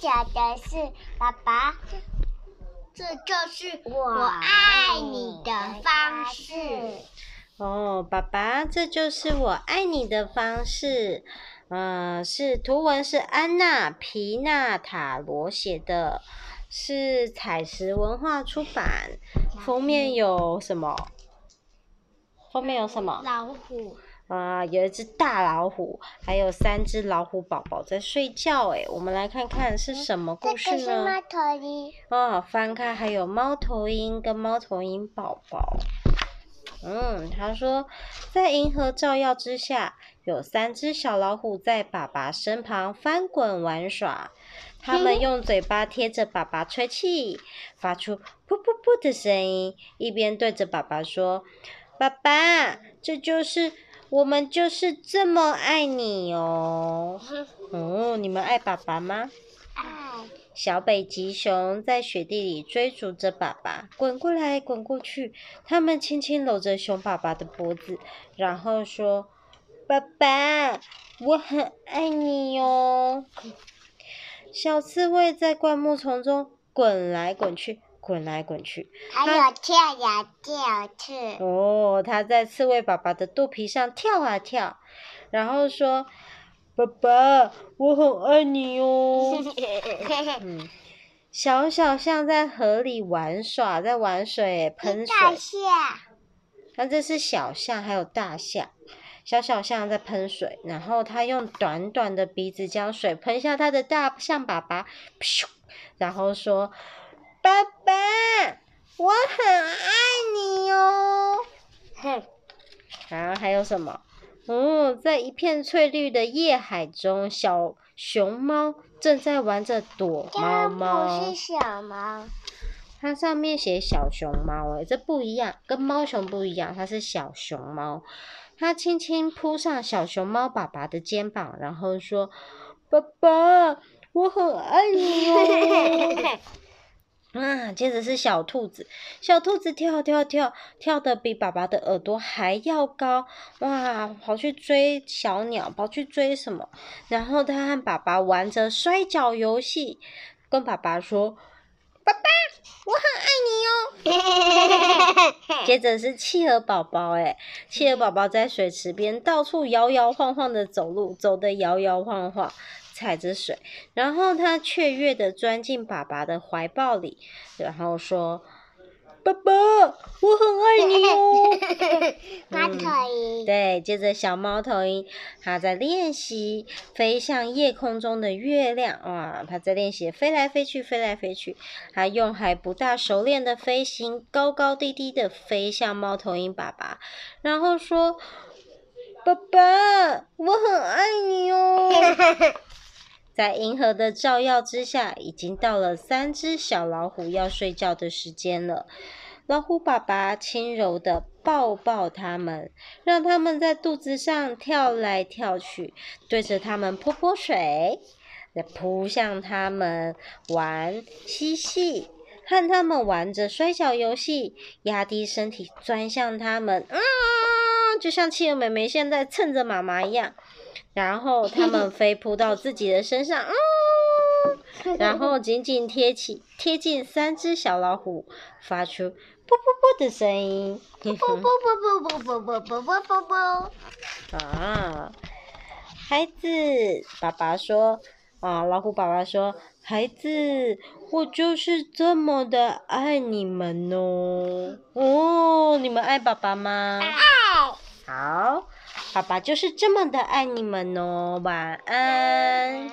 讲的是爸爸，这就是我爱你的方式。哦，爸爸，这就是我爱你的方式。嗯、呃，是图文是安娜皮纳塔罗写的，是彩石文化出版。封面有什么？封面有什么？老虎。啊、呃，有一只大老虎，还有三只老虎宝宝在睡觉。哎，我们来看看是什么故事呢？这个是猫头鹰。哦，翻开还有猫头鹰跟猫头鹰宝宝。嗯，他说，在银河照耀之下，有三只小老虎在爸爸身旁翻滚玩耍。他们用嘴巴贴着爸爸吹气，发出噗噗噗的声音，一边对着爸爸说：“爸爸，这就是。”我们就是这么爱你哦！哦，你们爱爸爸吗？爱。小北极熊在雪地里追逐着爸爸，滚过来滚过去。他们轻轻搂着熊爸爸的脖子，然后说：“爸爸，我很爱你哦。”小刺猬在灌木丛中滚来滚去。滚来滚去，还有跳呀跳去。哦，它在刺猬爸爸的肚皮上跳啊跳，然后说：“爸爸，我很爱你哦。”嗯，小小象在河里玩耍，在玩水喷水。大象。那这是小象，还有大象。小小象在喷水，然后它用短短的鼻子将水喷向它的大象爸爸，咻，然后说。我很爱你哦。哼，然后还有什么？哦，在一片翠绿的夜海中，小熊猫正在玩着躲猫猫。这不是小猫，它上面写小熊猫，哎，这不一样，跟猫熊不一样，它是小熊猫。它轻轻扑上小熊猫爸爸的肩膀，然后说：“爸爸，我很爱你哦。” 啊，接着是小兔子，小兔子跳跳跳，跳得比爸爸的耳朵还要高，哇，跑去追小鸟，跑去追什么？然后他和爸爸玩着摔跤游戏，跟爸爸说：“爸爸，我很爱你哦。”接着是企鹅宝宝，哎，企鹅宝宝在水池边到处摇摇晃晃的走路，走得摇摇晃晃。踩着水，然后他雀跃的钻进爸爸的怀抱里，然后说：“爸爸，我很爱你哦。”猫头鹰、嗯、对，接着小猫头鹰，它在练习飞向夜空中的月亮。哇，它在练习飞来飞去，飞来飞去。它用还不大熟练的飞行，高高低低的飞向猫头鹰爸爸，然后说：“爸爸，我很爱你哦。” 在银河的照耀之下，已经到了三只小老虎要睡觉的时间了。老虎爸爸轻柔地抱抱它们，让它们在肚子上跳来跳去，对着它们泼泼水，再扑向它们玩嬉戏，和它们玩着摔跤游戏，压低身体钻向它们，啊，就像企鹅妹妹现在蹭着妈妈一样。然后他们 飞扑到自己的身上，嗯，然后紧紧贴起贴近三只小老虎，发出啵啵啵的声音，啵啵啵啵啵啵啵啵啵啵啵。啊，孩子，爸爸说，啊，老虎爸爸说，孩子，我就是这么的爱你们哦，哦，你们爱爸爸吗？爱。好。爸爸就是这么的爱你们哦，晚安。